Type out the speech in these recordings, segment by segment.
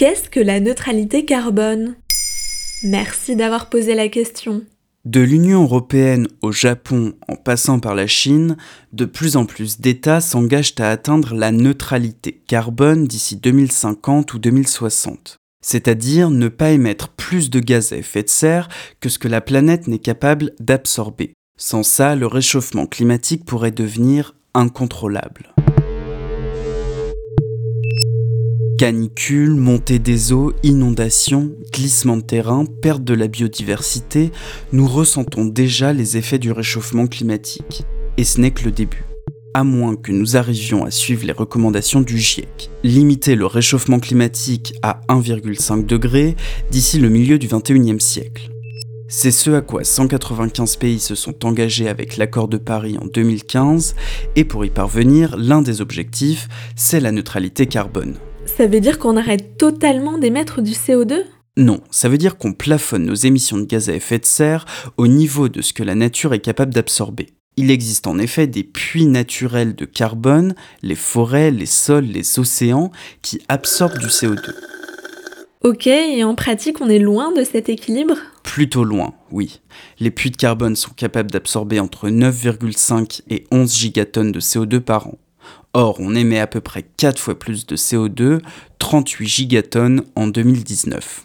Qu'est-ce que la neutralité carbone? Merci d'avoir posé la question. De l'Union européenne au Japon en passant par la Chine, de plus en plus d'États s'engagent à atteindre la neutralité carbone d'ici 2050 ou 2060. C'est-à-dire ne pas émettre plus de gaz à effet de serre que ce que la planète n'est capable d'absorber. Sans ça, le réchauffement climatique pourrait devenir incontrôlable. Canicules, montée des eaux, inondations, glissement de terrain, perte de la biodiversité, nous ressentons déjà les effets du réchauffement climatique. Et ce n'est que le début. À moins que nous arrivions à suivre les recommandations du GIEC. Limiter le réchauffement climatique à 1,5 degré d'ici le milieu du 21e siècle. C'est ce à quoi 195 pays se sont engagés avec l'accord de Paris en 2015, et pour y parvenir, l'un des objectifs, c'est la neutralité carbone. Ça veut dire qu'on arrête totalement d'émettre du CO2 Non, ça veut dire qu'on plafonne nos émissions de gaz à effet de serre au niveau de ce que la nature est capable d'absorber. Il existe en effet des puits naturels de carbone, les forêts, les sols, les océans, qui absorbent du CO2. Ok, et en pratique, on est loin de cet équilibre? Plutôt loin, oui. Les puits de carbone sont capables d'absorber entre 9,5 et 11 gigatonnes de CO2 par an. Or, on émet à peu près 4 fois plus de CO2, 38 gigatonnes en 2019.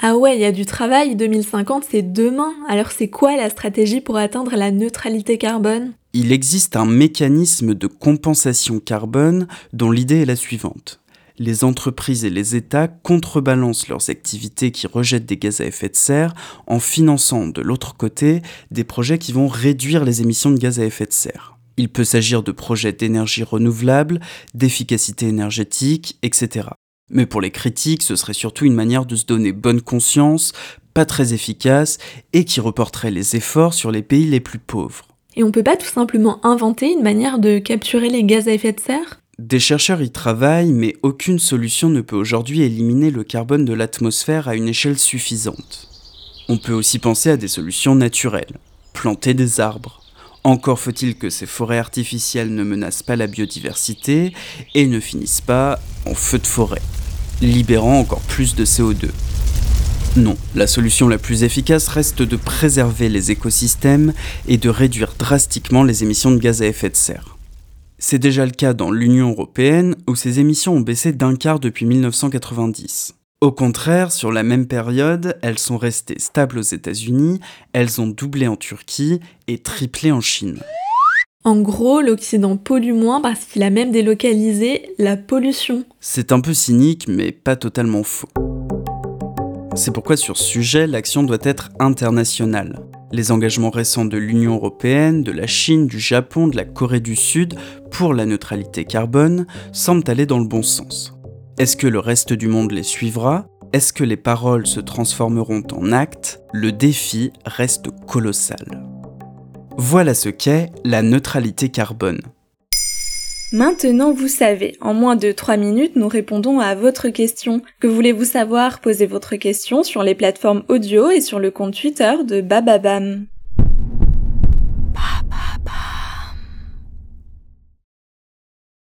Ah ouais, il y a du travail, 2050 c'est demain. Alors c'est quoi la stratégie pour atteindre la neutralité carbone? Il existe un mécanisme de compensation carbone dont l'idée est la suivante. Les entreprises et les États contrebalancent leurs activités qui rejettent des gaz à effet de serre en finançant de l'autre côté des projets qui vont réduire les émissions de gaz à effet de serre. Il peut s'agir de projets d'énergie renouvelable, d'efficacité énergétique, etc. Mais pour les critiques, ce serait surtout une manière de se donner bonne conscience, pas très efficace, et qui reporterait les efforts sur les pays les plus pauvres. Et on peut pas tout simplement inventer une manière de capturer les gaz à effet de serre? Des chercheurs y travaillent, mais aucune solution ne peut aujourd'hui éliminer le carbone de l'atmosphère à une échelle suffisante. On peut aussi penser à des solutions naturelles. Planter des arbres, encore faut-il que ces forêts artificielles ne menacent pas la biodiversité et ne finissent pas en feu de forêt, libérant encore plus de CO2. Non, la solution la plus efficace reste de préserver les écosystèmes et de réduire drastiquement les émissions de gaz à effet de serre. C'est déjà le cas dans l'Union européenne où ces émissions ont baissé d'un quart depuis 1990. Au contraire, sur la même période, elles sont restées stables aux États-Unis, elles ont doublé en Turquie et triplé en Chine. En gros, l'Occident pollue moins parce qu'il a même délocalisé la pollution. C'est un peu cynique, mais pas totalement faux. C'est pourquoi sur ce sujet, l'action doit être internationale. Les engagements récents de l'Union européenne, de la Chine, du Japon, de la Corée du Sud pour la neutralité carbone semblent aller dans le bon sens. Est-ce que le reste du monde les suivra? Est-ce que les paroles se transformeront en actes? Le défi reste colossal. Voilà ce qu'est la neutralité carbone. Maintenant, vous savez, en moins de 3 minutes, nous répondons à votre question. Que voulez-vous savoir? Posez votre question sur les plateformes audio et sur le compte Twitter de Bababam.